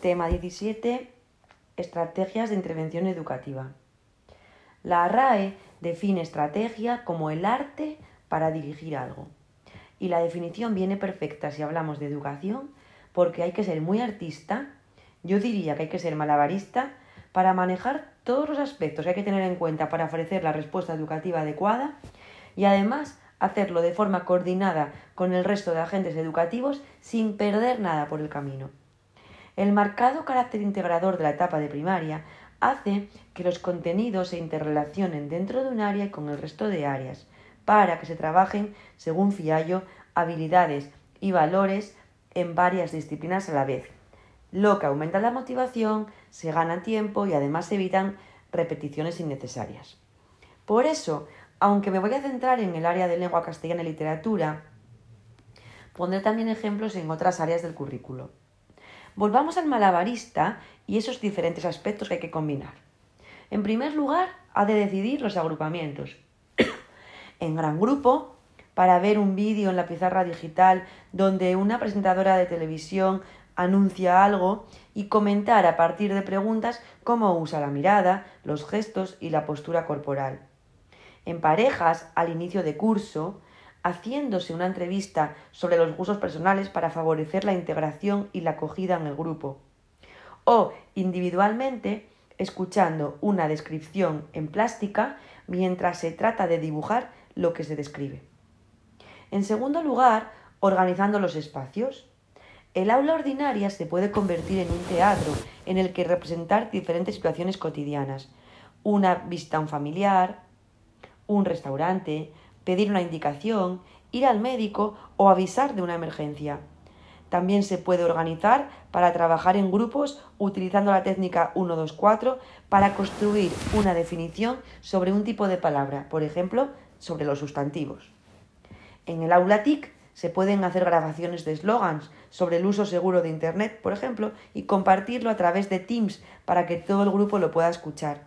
Tema 17. Estrategias de intervención educativa. La RAE define estrategia como el arte para dirigir algo. Y la definición viene perfecta si hablamos de educación porque hay que ser muy artista, yo diría que hay que ser malabarista para manejar todos los aspectos que hay que tener en cuenta para ofrecer la respuesta educativa adecuada y además hacerlo de forma coordinada con el resto de agentes educativos sin perder nada por el camino. El marcado carácter integrador de la etapa de primaria hace que los contenidos se interrelacionen dentro de un área con el resto de áreas, para que se trabajen, según Fiallo, habilidades y valores en varias disciplinas a la vez, lo que aumenta la motivación, se gana tiempo y además se evitan repeticiones innecesarias. Por eso, aunque me voy a centrar en el área de lengua castellana y literatura, pondré también ejemplos en otras áreas del currículo. Volvamos al malabarista y esos diferentes aspectos que hay que combinar. En primer lugar, ha de decidir los agrupamientos. en gran grupo, para ver un vídeo en la pizarra digital donde una presentadora de televisión anuncia algo y comentar a partir de preguntas cómo usa la mirada, los gestos y la postura corporal. En parejas, al inicio de curso, haciéndose una entrevista sobre los gustos personales para favorecer la integración y la acogida en el grupo. O individualmente, escuchando una descripción en plástica mientras se trata de dibujar lo que se describe. En segundo lugar, organizando los espacios. El aula ordinaria se puede convertir en un teatro en el que representar diferentes situaciones cotidianas. Una visita a un familiar, un restaurante, pedir una indicación, ir al médico o avisar de una emergencia. También se puede organizar para trabajar en grupos utilizando la técnica 1-2-4 para construir una definición sobre un tipo de palabra, por ejemplo, sobre los sustantivos. En el aula TIC se pueden hacer grabaciones de eslogans sobre el uso seguro de Internet, por ejemplo, y compartirlo a través de Teams para que todo el grupo lo pueda escuchar.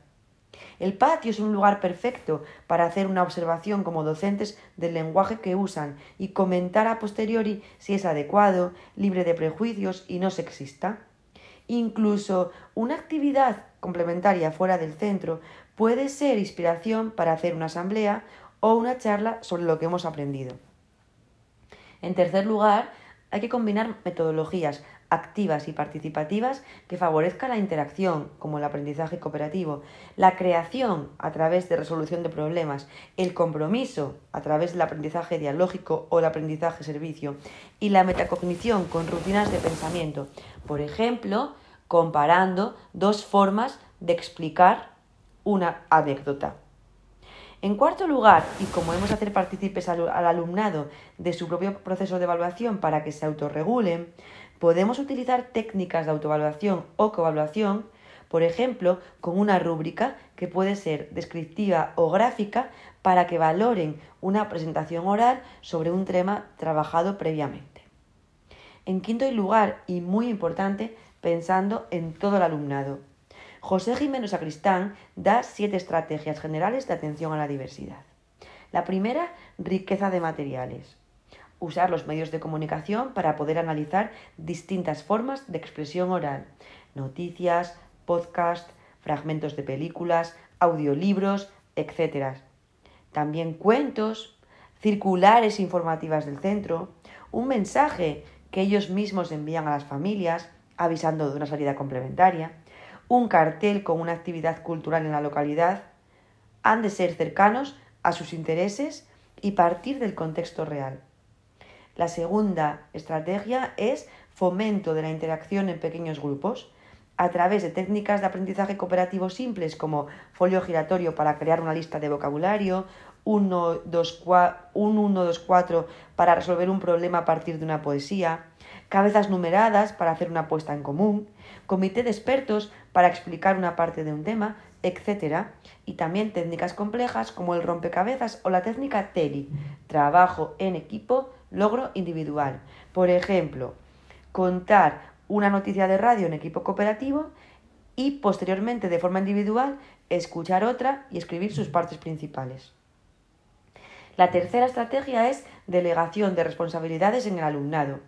El patio es un lugar perfecto para hacer una observación como docentes del lenguaje que usan y comentar a posteriori si es adecuado, libre de prejuicios y no sexista. Incluso una actividad complementaria fuera del centro puede ser inspiración para hacer una asamblea o una charla sobre lo que hemos aprendido. En tercer lugar, hay que combinar metodologías activas y participativas que favorezcan la interacción, como el aprendizaje cooperativo, la creación a través de resolución de problemas, el compromiso a través del aprendizaje dialógico o el aprendizaje servicio y la metacognición con rutinas de pensamiento, por ejemplo, comparando dos formas de explicar una anécdota. En cuarto lugar, y como hemos hacer partícipes al, alumnado de su propio proceso de evaluación para que se autorregulen, podemos utilizar técnicas de autoevaluación o coevaluación, por ejemplo, con una rúbrica que puede ser descriptiva o gráfica para que valoren una presentación oral sobre un tema trabajado previamente. En quinto lugar, y muy importante, pensando en todo el alumnado. José Jiménez Sacristán da siete estrategias generales de atención a la diversidad. La primera, riqueza de materiales. Usar los medios de comunicación para poder analizar distintas formas de expresión oral. Noticias, podcast, fragmentos de películas, audiolibros, etc. También cuentos, circulares informativas del centro, un mensaje que ellos mismos envían a las familias avisando de una salida complementaria, un cartel con una actividad cultural en la localidad, han de ser cercanos a sus intereses y partir del contexto real. La segunda estrategia es fomento de la interacción en pequeños grupos a través de técnicas de aprendizaje cooperativo simples como folio giratorio para crear una lista de vocabulario, un 1, 2, 4 para resolver un problema a partir de una poesía, cabezas numeradas para hacer una apuesta en común, comité de expertos para explicar una parte de un tema, etc. Y también técnicas complejas como el rompecabezas o la técnica TELI, trabajo en equipo, logro individual. Por ejemplo, contar una noticia de radio en equipo cooperativo y posteriormente de forma individual escuchar otra y escribir sus partes principales. La tercera estrategia es delegación de responsabilidades en el alumnado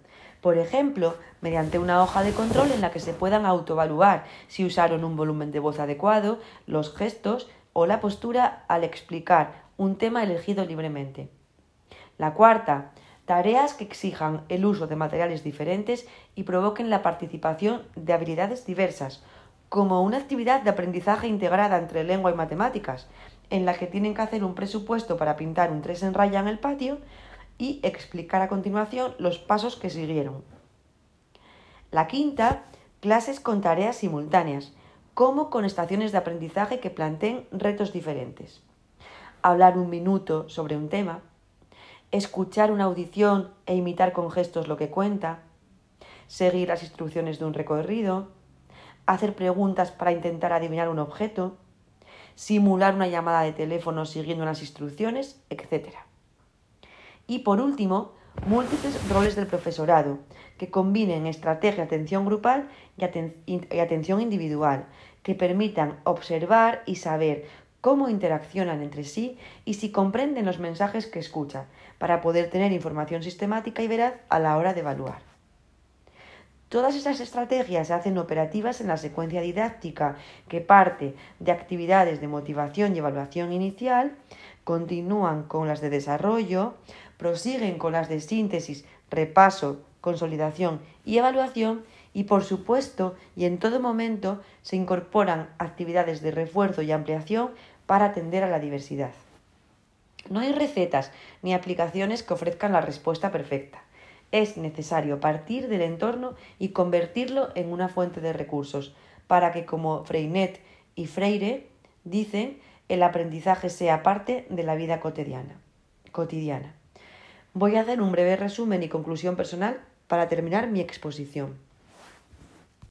Por ejemplo, mediante una hoja de control en la que se puedan autoevaluar si usaron un volumen de voz adecuado, los gestos o la postura al explicar un tema elegido libremente. La cuarta, tareas que exijan el uso de materiales diferentes y provoquen la participación de habilidades diversas, como una actividad de aprendizaje integrada entre lengua y matemáticas, en la que tienen que hacer un presupuesto para pintar un tres en raya en el patio y explicar a continuación los pasos que siguieron. La quinta, clases con tareas simultáneas, como con estaciones de aprendizaje que planteen retos diferentes. Hablar un minuto sobre un tema, escuchar una audición e imitar con gestos lo que cuenta, seguir las instrucciones de un recorrido, hacer preguntas para intentar adivinar un objeto, simular una llamada de teléfono siguiendo unas instrucciones, etc. Y por último, múltiples roles del profesorado, que combinen estrategia atención grupal y, atención individual, que permitan observar y saber cómo interaccionan entre sí y si comprenden los mensajes que escuchan, para poder tener información sistemática y veraz a la hora de evaluar. Todas estas estrategias se hacen operativas en la secuencia didáctica que parte de actividades de motivación y evaluación inicial, continúan con las de desarrollo, prosiguen con las de síntesis, repaso, consolidación y evaluación y por supuesto y en todo momento se incorporan actividades de refuerzo y ampliación para atender a la diversidad. No hay recetas ni aplicaciones que ofrezcan la respuesta perfecta. Es necesario partir del entorno y convertirlo en una fuente de recursos para que, como Freinet y Freire dicen, el aprendizaje sea parte de la vida cotidiana. cotidiana. Voy a hacer un breve resumen y conclusión personal para terminar mi exposición.